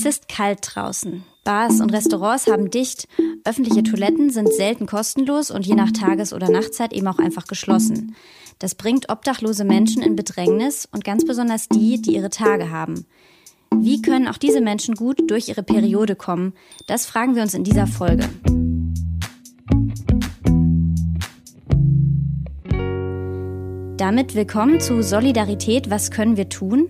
Es ist kalt draußen. Bars und Restaurants haben dicht, öffentliche Toiletten sind selten kostenlos und je nach Tages- oder Nachtzeit eben auch einfach geschlossen. Das bringt obdachlose Menschen in Bedrängnis und ganz besonders die, die ihre Tage haben. Wie können auch diese Menschen gut durch ihre Periode kommen? Das fragen wir uns in dieser Folge. Damit willkommen zu Solidarität, was können wir tun?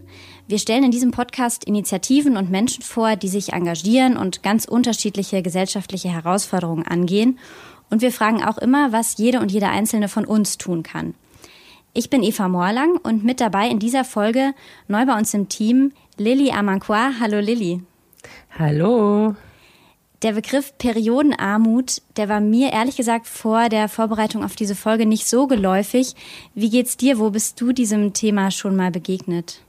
Wir stellen in diesem Podcast Initiativen und Menschen vor, die sich engagieren und ganz unterschiedliche gesellschaftliche Herausforderungen angehen. Und wir fragen auch immer, was jede und jeder Einzelne von uns tun kann. Ich bin Eva Morlang und mit dabei in dieser Folge neu bei uns im Team Lilly Amankwa. Hallo Lilly. Hallo. Der Begriff Periodenarmut, der war mir ehrlich gesagt vor der Vorbereitung auf diese Folge nicht so geläufig. Wie geht's dir? Wo bist du diesem Thema schon mal begegnet?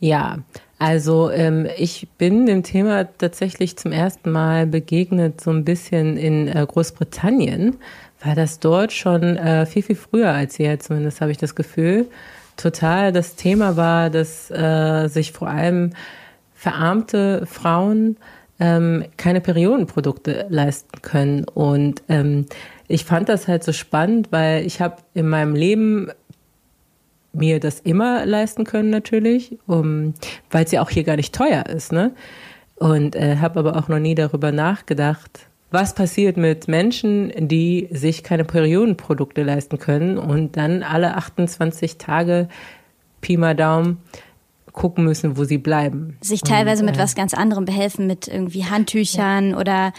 Ja, also ähm, ich bin dem Thema tatsächlich zum ersten Mal begegnet, so ein bisschen in äh, Großbritannien, weil das dort schon äh, viel, viel früher als hier, zumindest habe ich das Gefühl, total das Thema war, dass äh, sich vor allem verarmte Frauen ähm, keine Periodenprodukte leisten können. Und ähm, ich fand das halt so spannend, weil ich habe in meinem Leben mir das immer leisten können natürlich, um, weil es ja auch hier gar nicht teuer ist, ne? Und äh, habe aber auch noch nie darüber nachgedacht, was passiert mit Menschen, die sich keine Periodenprodukte leisten können und dann alle 28 Tage Pi mal Daumen gucken müssen, wo sie bleiben. Sich teilweise und, äh, mit was ganz anderem behelfen, mit irgendwie Handtüchern ja. oder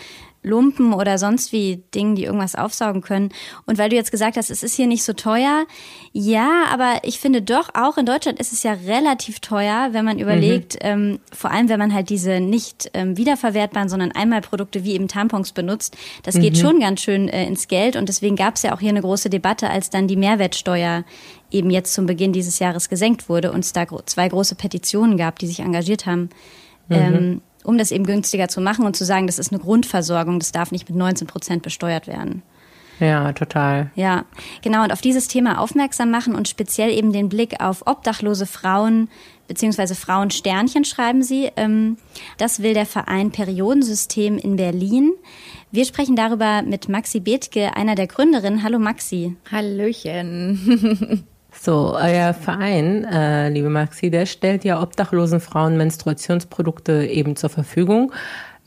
Lumpen oder sonst wie Dingen, die irgendwas aufsaugen können. Und weil du jetzt gesagt hast, es ist hier nicht so teuer, ja, aber ich finde doch, auch in Deutschland ist es ja relativ teuer, wenn man überlegt, mhm. ähm, vor allem wenn man halt diese nicht ähm, wiederverwertbaren, sondern Einmalprodukte wie eben Tampons benutzt, das geht mhm. schon ganz schön äh, ins Geld. Und deswegen gab es ja auch hier eine große Debatte, als dann die Mehrwertsteuer eben jetzt zum Beginn dieses Jahres gesenkt wurde und es da zwei große Petitionen gab, die sich engagiert haben. Mhm. Ähm, um das eben günstiger zu machen und zu sagen, das ist eine Grundversorgung, das darf nicht mit 19 Prozent besteuert werden. Ja, total. Ja, genau. Und auf dieses Thema aufmerksam machen und speziell eben den Blick auf obdachlose Frauen beziehungsweise Frauensternchen schreiben sie. Ähm, das will der Verein Periodensystem in Berlin. Wir sprechen darüber mit Maxi Bethke, einer der Gründerinnen. Hallo Maxi. Hallöchen. So, euer Verein, äh, liebe Maxi, der stellt ja obdachlosen Frauen Menstruationsprodukte eben zur Verfügung.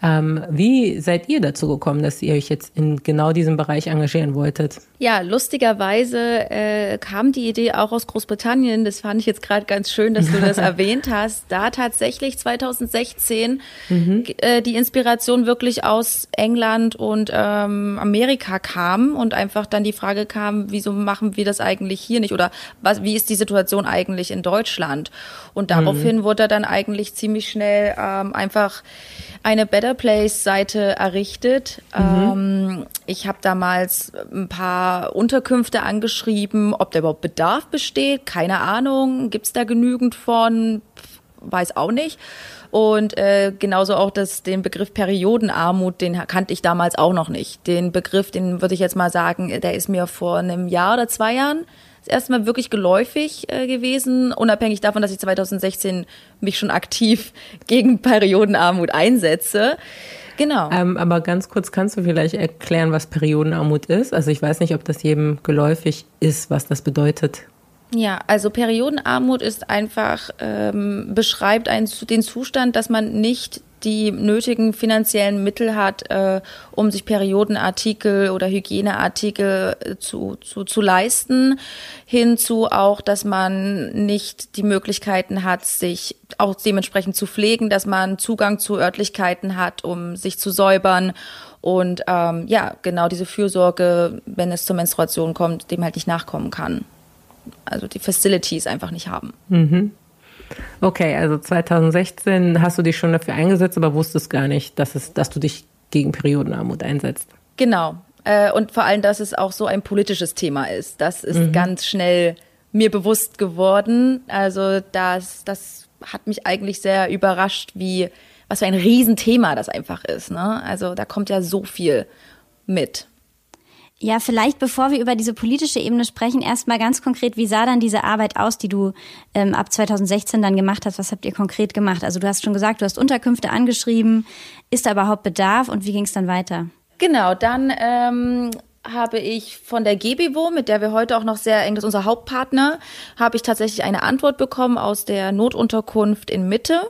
Ähm, wie seid ihr dazu gekommen, dass ihr euch jetzt in genau diesem Bereich engagieren wolltet? Ja, lustigerweise äh, kam die Idee auch aus Großbritannien. Das fand ich jetzt gerade ganz schön, dass du das erwähnt hast. Da tatsächlich 2016 mhm. äh, die Inspiration wirklich aus England und ähm, Amerika kam und einfach dann die Frage kam, wieso machen wir das eigentlich hier nicht oder was, wie ist die Situation eigentlich in Deutschland? Und daraufhin mhm. wurde dann eigentlich ziemlich schnell ähm, einfach eine Better Place Seite errichtet. Mhm. Ähm, ich habe damals ein paar Unterkünfte angeschrieben, ob da überhaupt Bedarf besteht. Keine Ahnung. Gibt es da genügend von? Weiß auch nicht. Und äh, genauso auch das, den Begriff Periodenarmut, den kannte ich damals auch noch nicht. Den Begriff, den würde ich jetzt mal sagen, der ist mir vor einem Jahr oder zwei Jahren erstmal wirklich geläufig äh, gewesen, unabhängig davon, dass ich 2016 mich schon aktiv gegen Periodenarmut einsetze. Genau. Ähm, aber ganz kurz, kannst du vielleicht erklären, was Periodenarmut ist? Also ich weiß nicht, ob das jedem geläufig ist, was das bedeutet. Ja, also Periodenarmut ist einfach, ähm, beschreibt einen, den Zustand, dass man nicht die nötigen finanziellen Mittel hat, äh, um sich Periodenartikel oder Hygieneartikel äh, zu, zu, zu leisten, hinzu auch, dass man nicht die Möglichkeiten hat, sich auch dementsprechend zu pflegen, dass man Zugang zu Örtlichkeiten hat, um sich zu säubern und ähm, ja, genau diese Fürsorge, wenn es zur Menstruation kommt, dem halt nicht nachkommen kann. Also die Facilities einfach nicht haben. Mhm. Okay, also 2016 hast du dich schon dafür eingesetzt, aber wusstest gar nicht, dass, es, dass du dich gegen Periodenarmut einsetzt. Genau. Äh, und vor allem, dass es auch so ein politisches Thema ist. Das ist mhm. ganz schnell mir bewusst geworden. Also das, das hat mich eigentlich sehr überrascht, wie was für ein Riesenthema das einfach ist. Ne? Also da kommt ja so viel mit. Ja, vielleicht bevor wir über diese politische Ebene sprechen, erstmal ganz konkret, wie sah dann diese Arbeit aus, die du ähm, ab 2016 dann gemacht hast? Was habt ihr konkret gemacht? Also du hast schon gesagt, du hast Unterkünfte angeschrieben. Ist da überhaupt Bedarf und wie ging es dann weiter? Genau, dann ähm, habe ich von der GBWO, mit der wir heute auch noch sehr eng, das ist unser Hauptpartner, habe ich tatsächlich eine Antwort bekommen aus der Notunterkunft in Mitte.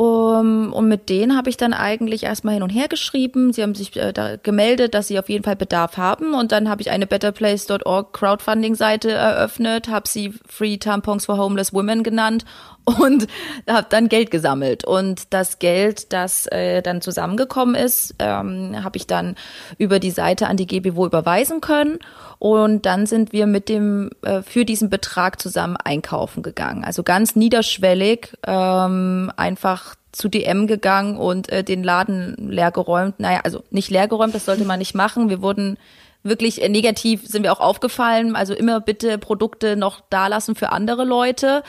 Um, und mit denen habe ich dann eigentlich erstmal hin und her geschrieben. Sie haben sich äh, da gemeldet, dass sie auf jeden Fall Bedarf haben. Und dann habe ich eine betterplace.org Crowdfunding-Seite eröffnet, habe sie Free Tampons for Homeless Women genannt und habe dann Geld gesammelt. Und das Geld, das äh, dann zusammengekommen ist, ähm, habe ich dann über die Seite an die GBWO überweisen können. Und dann sind wir mit dem äh, für diesen Betrag zusammen einkaufen gegangen. Also ganz niederschwellig, ähm, einfach zu DM gegangen und äh, den Laden leergeräumt. Naja, also nicht leergeräumt, das sollte man nicht machen. Wir wurden wirklich äh, negativ sind wir auch aufgefallen. Also immer bitte Produkte noch da lassen für andere Leute.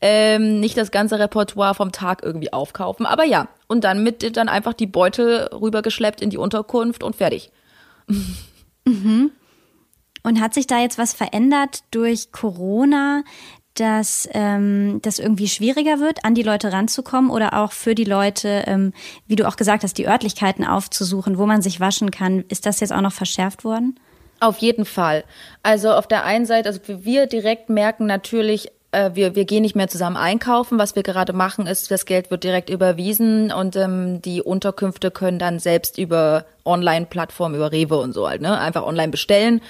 Ähm, nicht das ganze Repertoire vom Tag irgendwie aufkaufen. Aber ja, und dann mit dann einfach die Beutel rübergeschleppt in die Unterkunft und fertig. Mhm. Und hat sich da jetzt was verändert durch Corona, dass ähm, das irgendwie schwieriger wird, an die Leute ranzukommen oder auch für die Leute, ähm, wie du auch gesagt hast, die Örtlichkeiten aufzusuchen, wo man sich waschen kann. Ist das jetzt auch noch verschärft worden? Auf jeden Fall. Also auf der einen Seite, also wir direkt merken natürlich, äh, wir, wir gehen nicht mehr zusammen einkaufen. Was wir gerade machen, ist, das Geld wird direkt überwiesen und ähm, die Unterkünfte können dann selbst über Online-Plattformen, über Rewe und so halt, ne, einfach online bestellen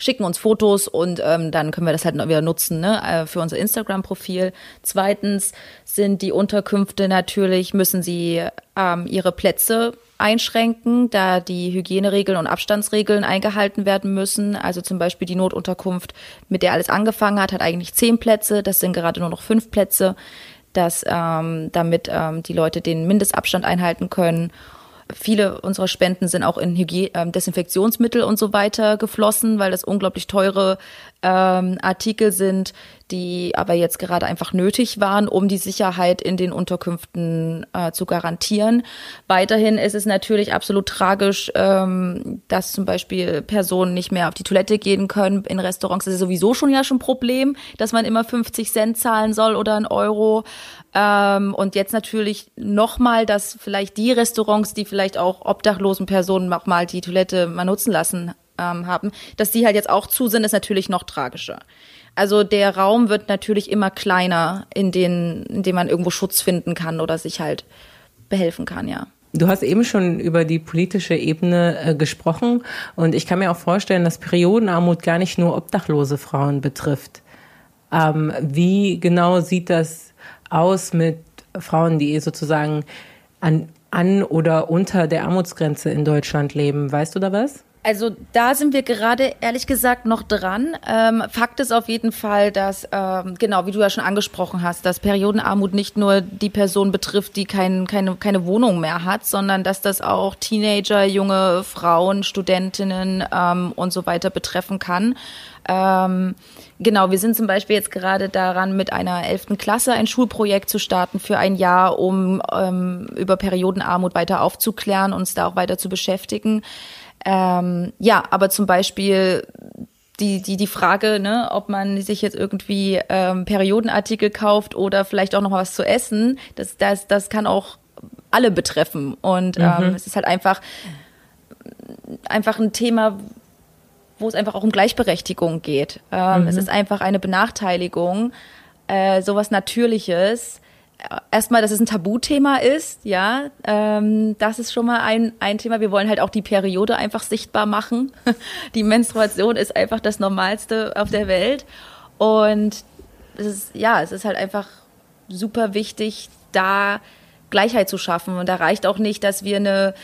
schicken uns Fotos und ähm, dann können wir das halt wieder nutzen ne, äh, für unser Instagram-Profil. Zweitens sind die Unterkünfte natürlich, müssen sie ähm, ihre Plätze einschränken, da die Hygieneregeln und Abstandsregeln eingehalten werden müssen. Also zum Beispiel die Notunterkunft, mit der alles angefangen hat, hat eigentlich zehn Plätze. Das sind gerade nur noch fünf Plätze, dass ähm, damit ähm, die Leute den Mindestabstand einhalten können viele unserer Spenden sind auch in Hygie äh, Desinfektionsmittel und so weiter geflossen, weil das unglaublich teure ähm, Artikel sind, die aber jetzt gerade einfach nötig waren, um die Sicherheit in den Unterkünften äh, zu garantieren. Weiterhin ist es natürlich absolut tragisch, ähm, dass zum Beispiel Personen nicht mehr auf die Toilette gehen können in Restaurants. Ist sowieso schon ja schon ein Problem, dass man immer 50 Cent zahlen soll oder ein Euro. Ähm, und jetzt natürlich nochmal, dass vielleicht die Restaurants, die vielleicht auch obdachlosen Personen auch mal die Toilette mal nutzen lassen ähm, haben, dass die halt jetzt auch zu sind, ist natürlich noch tragischer. Also der Raum wird natürlich immer kleiner, in, den, in dem man irgendwo Schutz finden kann oder sich halt behelfen kann, ja. Du hast eben schon über die politische Ebene äh, gesprochen und ich kann mir auch vorstellen, dass Periodenarmut gar nicht nur obdachlose Frauen betrifft. Ähm, wie genau sieht das aus mit Frauen, die sozusagen an, an oder unter der Armutsgrenze in Deutschland leben? Weißt du da was? Also da sind wir gerade ehrlich gesagt noch dran. Ähm, Fakt ist auf jeden Fall, dass, ähm, genau, wie du ja schon angesprochen hast, dass Periodenarmut nicht nur die Person betrifft, die kein, keine, keine Wohnung mehr hat, sondern dass das auch Teenager, junge Frauen, Studentinnen ähm, und so weiter betreffen kann. Ähm, genau, wir sind zum Beispiel jetzt gerade daran, mit einer elften Klasse ein Schulprojekt zu starten für ein Jahr, um ähm, über Periodenarmut weiter aufzuklären, uns da auch weiter zu beschäftigen. Ähm, ja, aber zum Beispiel die, die, die Frage, ne, ob man sich jetzt irgendwie ähm, Periodenartikel kauft oder vielleicht auch noch mal was zu essen, das, das, das kann auch alle betreffen. Und ähm, mhm. es ist halt einfach, einfach ein Thema, wo es einfach auch um Gleichberechtigung geht. Ähm, mhm. Es ist einfach eine Benachteiligung, äh, sowas Natürliches erstmal, dass es ein Tabuthema ist, ja, ähm, das ist schon mal ein, ein Thema. Wir wollen halt auch die Periode einfach sichtbar machen. Die Menstruation ist einfach das Normalste auf der Welt. Und es ist, ja, es ist halt einfach super wichtig, da Gleichheit zu schaffen. Und da reicht auch nicht, dass wir eine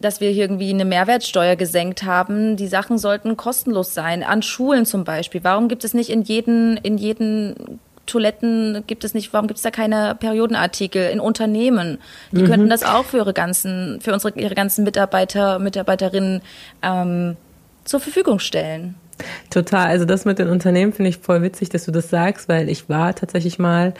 dass wir irgendwie eine Mehrwertsteuer gesenkt haben. Die Sachen sollten kostenlos sein. An Schulen zum Beispiel. Warum gibt es nicht in jeden, in jeden Toiletten gibt es nicht, warum gibt es da keine Periodenartikel in Unternehmen? Die mhm. könnten das auch für ihre ganzen, für unsere ihre ganzen Mitarbeiter, Mitarbeiterinnen ähm, zur Verfügung stellen. Total. Also das mit den Unternehmen finde ich voll witzig, dass du das sagst, weil ich war tatsächlich mal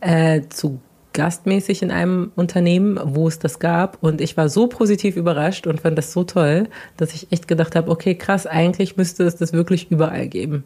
äh, zu gastmäßig in einem Unternehmen, wo es das gab. Und ich war so positiv überrascht und fand das so toll, dass ich echt gedacht habe, okay, krass, eigentlich müsste es das wirklich überall geben.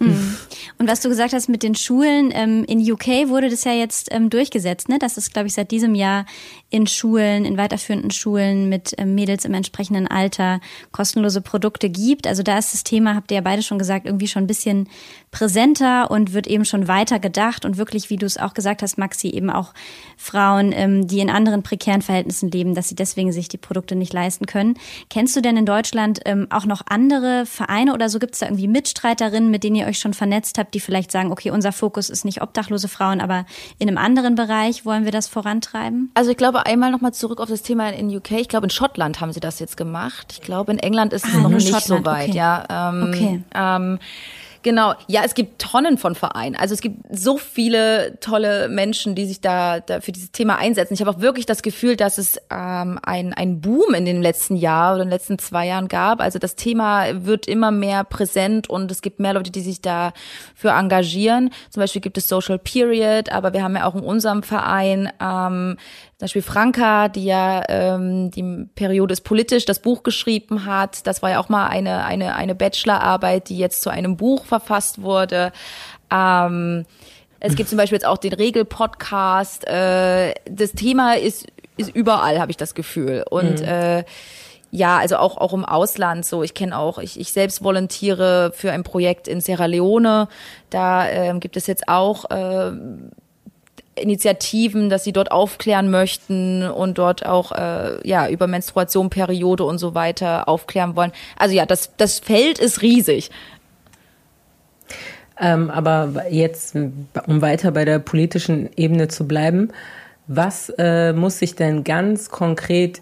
Mhm. Und was du gesagt hast mit den Schulen, ähm, in UK wurde das ja jetzt ähm, durchgesetzt, ne? dass es, glaube ich, seit diesem Jahr in Schulen, in weiterführenden Schulen mit ähm, Mädels im entsprechenden Alter kostenlose Produkte gibt. Also da ist das Thema, habt ihr ja beide schon gesagt, irgendwie schon ein bisschen präsenter und wird eben schon weiter gedacht und wirklich, wie du es auch gesagt hast, Maxi, eben auch Frauen, ähm, die in anderen prekären Verhältnissen leben, dass sie deswegen sich die Produkte nicht leisten können. Kennst du denn in Deutschland ähm, auch noch andere Vereine oder so? Gibt es da irgendwie Mitstreiterinnen, mit denen ihr euch schon vernetzt habt, die vielleicht sagen, okay, unser Fokus ist nicht obdachlose Frauen, aber in einem anderen Bereich wollen wir das vorantreiben? Also ich glaube einmal nochmal zurück auf das Thema in UK. Ich glaube in Schottland haben sie das jetzt gemacht. Ich glaube in England ist es ah, noch nicht Schottland. so weit. Okay. Ja. Ähm, okay. Ähm, Genau, ja, es gibt Tonnen von Vereinen. Also es gibt so viele tolle Menschen, die sich da, da für dieses Thema einsetzen. Ich habe auch wirklich das Gefühl, dass es ähm, ein, ein Boom in den letzten Jahren oder in den letzten zwei Jahren gab. Also das Thema wird immer mehr präsent und es gibt mehr Leute, die sich dafür engagieren. Zum Beispiel gibt es Social Period, aber wir haben ja auch in unserem Verein ähm, zum Beispiel Franka, die ja ähm, die Periode ist politisch das Buch geschrieben hat. Das war ja auch mal eine, eine, eine Bachelorarbeit, die jetzt zu einem Buch verfasst wurde. Ähm, es gibt zum Beispiel jetzt auch den Regel-Podcast. Äh, das Thema ist, ist überall, habe ich das Gefühl. Und mhm. äh, ja, also auch, auch im Ausland so. Ich kenne auch, ich, ich selbst volontiere für ein Projekt in Sierra Leone. Da ähm, gibt es jetzt auch äh, Initiativen, dass sie dort aufklären möchten und dort auch äh, ja über Menstruation, Periode und so weiter aufklären wollen. Also ja, das das Feld ist riesig. Ähm, aber jetzt, um weiter bei der politischen Ebene zu bleiben, was äh, muss sich denn ganz konkret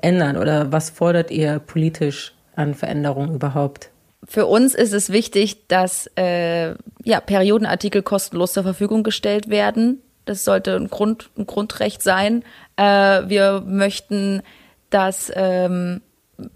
ändern oder was fordert ihr politisch an Veränderungen überhaupt? Für uns ist es wichtig, dass äh, ja, Periodenartikel kostenlos zur Verfügung gestellt werden das sollte ein, Grund, ein Grundrecht sein. Äh, wir möchten, dass ähm,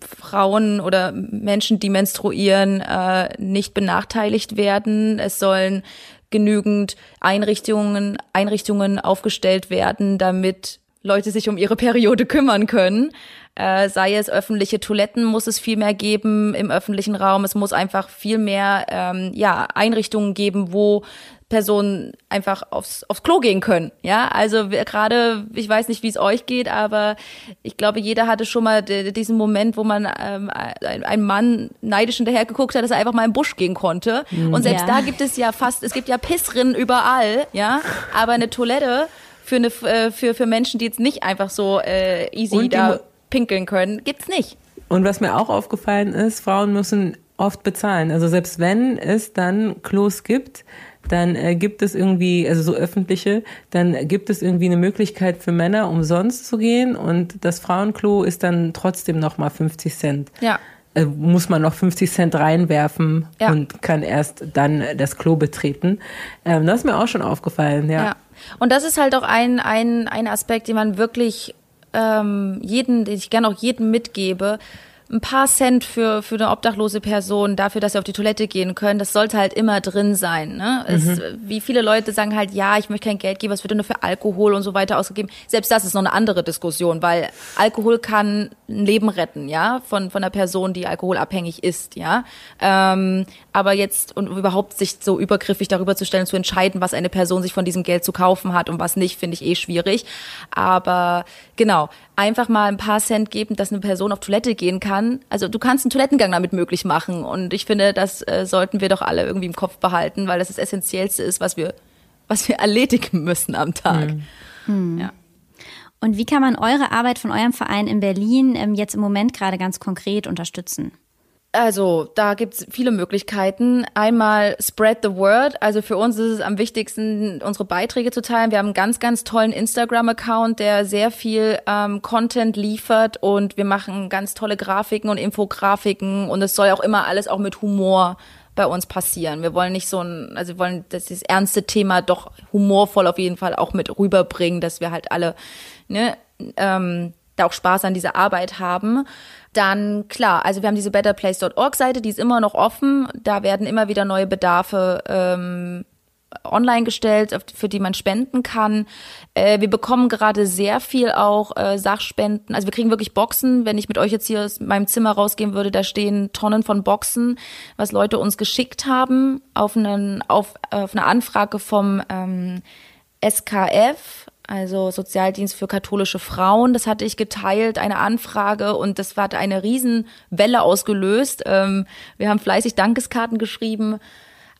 Frauen oder Menschen, die menstruieren, äh, nicht benachteiligt werden. Es sollen genügend Einrichtungen, Einrichtungen aufgestellt werden, damit Leute sich um ihre Periode kümmern können. Äh, sei es öffentliche Toiletten, muss es viel mehr geben im öffentlichen Raum. Es muss einfach viel mehr ähm, ja, Einrichtungen geben, wo Personen einfach aufs, aufs Klo gehen können. Ja, also gerade, ich weiß nicht, wie es euch geht, aber ich glaube, jeder hatte schon mal diesen Moment, wo man ähm, ein Mann neidisch hinterher geguckt hat, dass er einfach mal im Busch gehen konnte. Mhm. Und selbst ja. da gibt es ja fast, es gibt ja Pissrinnen überall, ja, aber eine Toilette für eine äh, für für Menschen, die jetzt nicht einfach so äh, easy da pinkeln können, gibt's nicht. Und was mir auch aufgefallen ist, Frauen müssen oft bezahlen. Also selbst wenn es dann Klos gibt, dann äh, gibt es irgendwie, also so öffentliche, dann gibt es irgendwie eine Möglichkeit für Männer umsonst zu gehen und das Frauenklo ist dann trotzdem nochmal 50 Cent. Ja. Äh, muss man noch 50 Cent reinwerfen ja. und kann erst dann das Klo betreten. Ähm, das ist mir auch schon aufgefallen, ja. ja. Und das ist halt auch ein, ein, ein Aspekt, den man wirklich ähm, jeden, den ich gerne auch jedem mitgebe ein paar Cent für, für eine obdachlose Person dafür, dass sie auf die Toilette gehen können, das sollte halt immer drin sein. Ne? Mhm. Es, wie viele Leute sagen halt, ja, ich möchte kein Geld geben, es wird nur für Alkohol und so weiter ausgegeben. Selbst das ist noch eine andere Diskussion, weil Alkohol kann ein Leben retten, ja, von, von einer Person, die alkoholabhängig ist, ja. Ähm, aber jetzt und überhaupt sich so übergriffig darüber zu stellen, zu entscheiden, was eine Person sich von diesem Geld zu kaufen hat und was nicht, finde ich eh schwierig. Aber genau, einfach mal ein paar Cent geben, dass eine Person auf Toilette gehen kann. Also du kannst einen Toilettengang damit möglich machen. Und ich finde, das äh, sollten wir doch alle irgendwie im Kopf behalten, weil das das Essentiellste ist, was wir, was wir erledigen müssen am Tag. Hm. Hm. Ja. Und wie kann man eure Arbeit von eurem Verein in Berlin ähm, jetzt im Moment gerade ganz konkret unterstützen? Also, da gibt's viele Möglichkeiten. Einmal spread the word. Also für uns ist es am wichtigsten, unsere Beiträge zu teilen. Wir haben einen ganz, ganz tollen Instagram-Account, der sehr viel ähm, Content liefert und wir machen ganz tolle Grafiken und Infografiken und es soll auch immer alles auch mit Humor bei uns passieren. Wir wollen nicht so ein, also wir wollen das, das ernste Thema doch humorvoll auf jeden Fall auch mit rüberbringen, dass wir halt alle ne, ähm, da auch Spaß an dieser Arbeit haben. Dann klar, also wir haben diese betterplace.org Seite, die ist immer noch offen. Da werden immer wieder neue Bedarfe ähm, online gestellt, für die man spenden kann. Äh, wir bekommen gerade sehr viel auch äh, Sachspenden. Also wir kriegen wirklich Boxen. Wenn ich mit euch jetzt hier aus meinem Zimmer rausgehen würde, da stehen Tonnen von Boxen, was Leute uns geschickt haben auf, einen, auf, auf eine Anfrage vom ähm, SKF, also Sozialdienst für katholische Frauen. Das hatte ich geteilt, eine Anfrage und das hat eine Riesenwelle ausgelöst. Ähm, wir haben fleißig Dankeskarten geschrieben.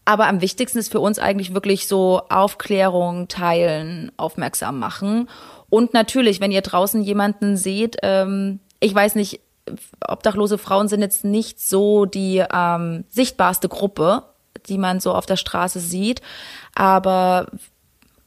Aber am wichtigsten ist für uns eigentlich wirklich so Aufklärung, teilen, aufmerksam machen. Und natürlich, wenn ihr draußen jemanden seht, ähm, ich weiß nicht, obdachlose Frauen sind jetzt nicht so die ähm, sichtbarste Gruppe, die man so auf der Straße sieht. Aber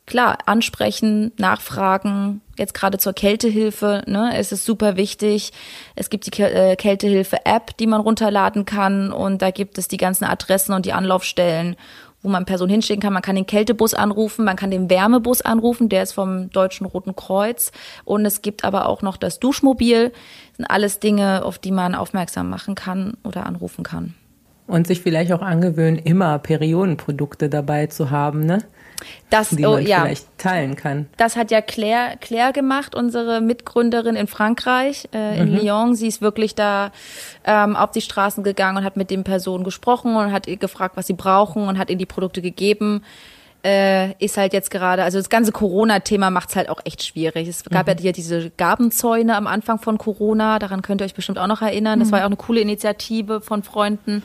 klar, ansprechen, nachfragen, jetzt gerade zur Kältehilfe, ne, es ist super wichtig. Es gibt die äh, Kältehilfe-App, die man runterladen kann und da gibt es die ganzen Adressen und die Anlaufstellen, wo man Personen hinschicken kann. Man kann den Kältebus anrufen, man kann den Wärmebus anrufen, der ist vom Deutschen Roten Kreuz und es gibt aber auch noch das Duschmobil. Das sind alles Dinge, auf die man aufmerksam machen kann oder anrufen kann. Und sich vielleicht auch angewöhnen, immer Periodenprodukte dabei zu haben, ne? das, die oh, man ja. vielleicht teilen kann. Das hat ja Claire, Claire gemacht, unsere Mitgründerin in Frankreich, äh, in mhm. Lyon. Sie ist wirklich da ähm, auf die Straßen gegangen und hat mit den Personen gesprochen und hat ihr gefragt, was sie brauchen und hat ihnen die Produkte gegeben. Äh, ist halt jetzt gerade, also das ganze Corona-Thema macht es halt auch echt schwierig. Es gab mhm. ja hier diese Gabenzäune am Anfang von Corona, daran könnt ihr euch bestimmt auch noch erinnern. Das mhm. war ja auch eine coole Initiative von Freunden.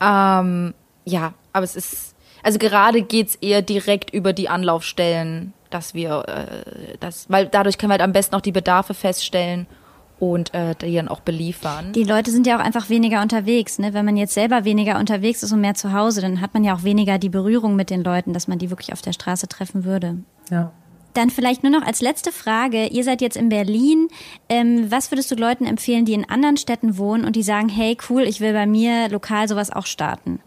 Ähm, ja, aber es ist also gerade geht's eher direkt über die Anlaufstellen, dass wir äh, das, weil dadurch können wir halt am besten auch die Bedarfe feststellen und äh, die dann auch beliefern. Die Leute sind ja auch einfach weniger unterwegs. Ne? Wenn man jetzt selber weniger unterwegs ist und mehr zu Hause, dann hat man ja auch weniger die Berührung mit den Leuten, dass man die wirklich auf der Straße treffen würde. Ja. Dann vielleicht nur noch als letzte Frage. Ihr seid jetzt in Berlin. Ähm, was würdest du Leuten empfehlen, die in anderen Städten wohnen und die sagen, hey, cool, ich will bei mir lokal sowas auch starten?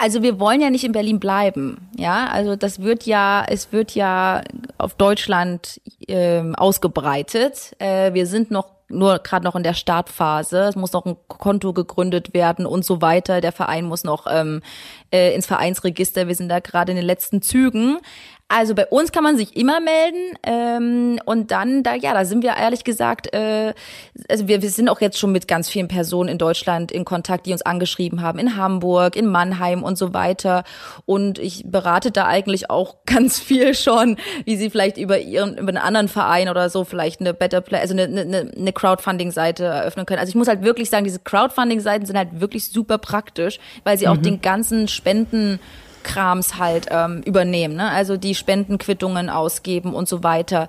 Also wir wollen ja nicht in Berlin bleiben, ja. Also das wird ja, es wird ja auf Deutschland äh, ausgebreitet. Äh, wir sind noch nur gerade noch in der Startphase. Es muss noch ein Konto gegründet werden und so weiter. Der Verein muss noch ähm, äh, ins Vereinsregister. Wir sind da gerade in den letzten Zügen. Also bei uns kann man sich immer melden ähm, und dann da ja, da sind wir ehrlich gesagt, äh, also wir, wir sind auch jetzt schon mit ganz vielen Personen in Deutschland in Kontakt, die uns angeschrieben haben, in Hamburg, in Mannheim und so weiter. Und ich berate da eigentlich auch ganz viel schon, wie sie vielleicht über ihren über einen anderen Verein oder so vielleicht eine Better Play, also eine, eine, eine Crowdfunding-Seite eröffnen können. Also ich muss halt wirklich sagen, diese Crowdfunding-Seiten sind halt wirklich super praktisch, weil sie mhm. auch den ganzen Spenden Krams halt ähm, übernehmen, ne? also die Spendenquittungen ausgeben und so weiter.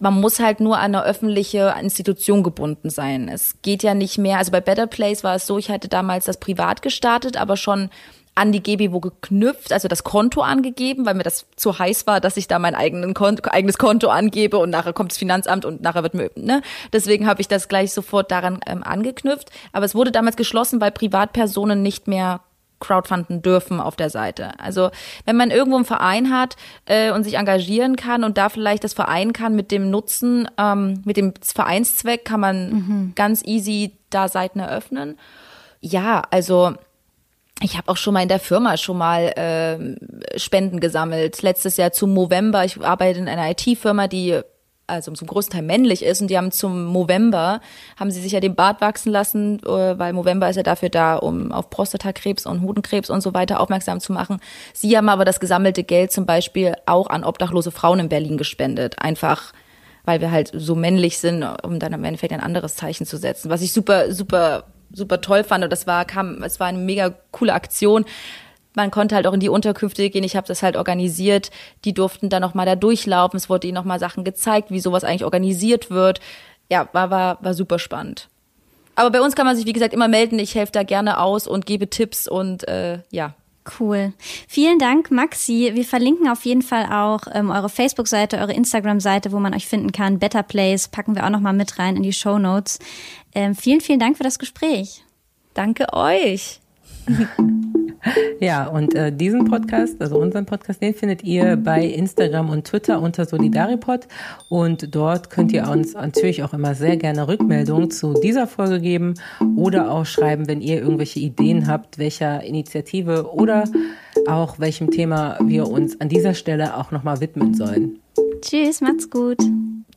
Man muss halt nur an eine öffentliche Institution gebunden sein. Es geht ja nicht mehr, also bei Better Place war es so, ich hatte damals das privat gestartet, aber schon an die GBW geknüpft, also das Konto angegeben, weil mir das zu heiß war, dass ich da mein Konto, eigenes Konto angebe und nachher kommt das Finanzamt und nachher wird mir, ne? Deswegen habe ich das gleich sofort daran ähm, angeknüpft. Aber es wurde damals geschlossen, weil Privatpersonen nicht mehr crowdfunden dürfen auf der Seite. Also wenn man irgendwo einen Verein hat äh, und sich engagieren kann und da vielleicht das Verein kann mit dem Nutzen, ähm, mit dem Vereinszweck, kann man mhm. ganz easy da Seiten eröffnen. Ja, also ich habe auch schon mal in der Firma schon mal äh, Spenden gesammelt. Letztes Jahr zum Movember. Ich arbeite in einer IT-Firma, die also zum größten Teil männlich ist und die haben zum Movember, haben sie sich ja den Bart wachsen lassen, äh, weil Movember ist ja dafür da, um auf Prostatakrebs und Hodenkrebs und so weiter aufmerksam zu machen. Sie haben aber das gesammelte Geld zum Beispiel auch an obdachlose Frauen in Berlin gespendet. Einfach, weil wir halt so männlich sind, um dann im Endeffekt ein anderes Zeichen zu setzen. Was ich super, super, super toll fand und das war, kam, es war eine mega coole Aktion man konnte halt auch in die Unterkünfte gehen. Ich habe das halt organisiert. Die durften dann noch mal da durchlaufen. Es wurde ihnen noch mal Sachen gezeigt, wie sowas eigentlich organisiert wird. Ja, war war war super spannend. Aber bei uns kann man sich wie gesagt immer melden. Ich helfe da gerne aus und gebe Tipps und äh, ja. Cool. Vielen Dank, Maxi. Wir verlinken auf jeden Fall auch ähm, eure Facebook-Seite, eure Instagram-Seite, wo man euch finden kann. Better Place packen wir auch noch mal mit rein in die Show Notes. Ähm, vielen, vielen Dank für das Gespräch. Danke euch. Ja, und äh, diesen Podcast, also unseren Podcast, den findet ihr bei Instagram und Twitter unter Solidaripod. Und dort könnt ihr uns natürlich auch immer sehr gerne Rückmeldungen zu dieser Folge geben oder auch schreiben, wenn ihr irgendwelche Ideen habt, welcher Initiative oder auch welchem Thema wir uns an dieser Stelle auch nochmal widmen sollen. Tschüss, macht's gut.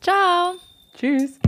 Ciao. Tschüss.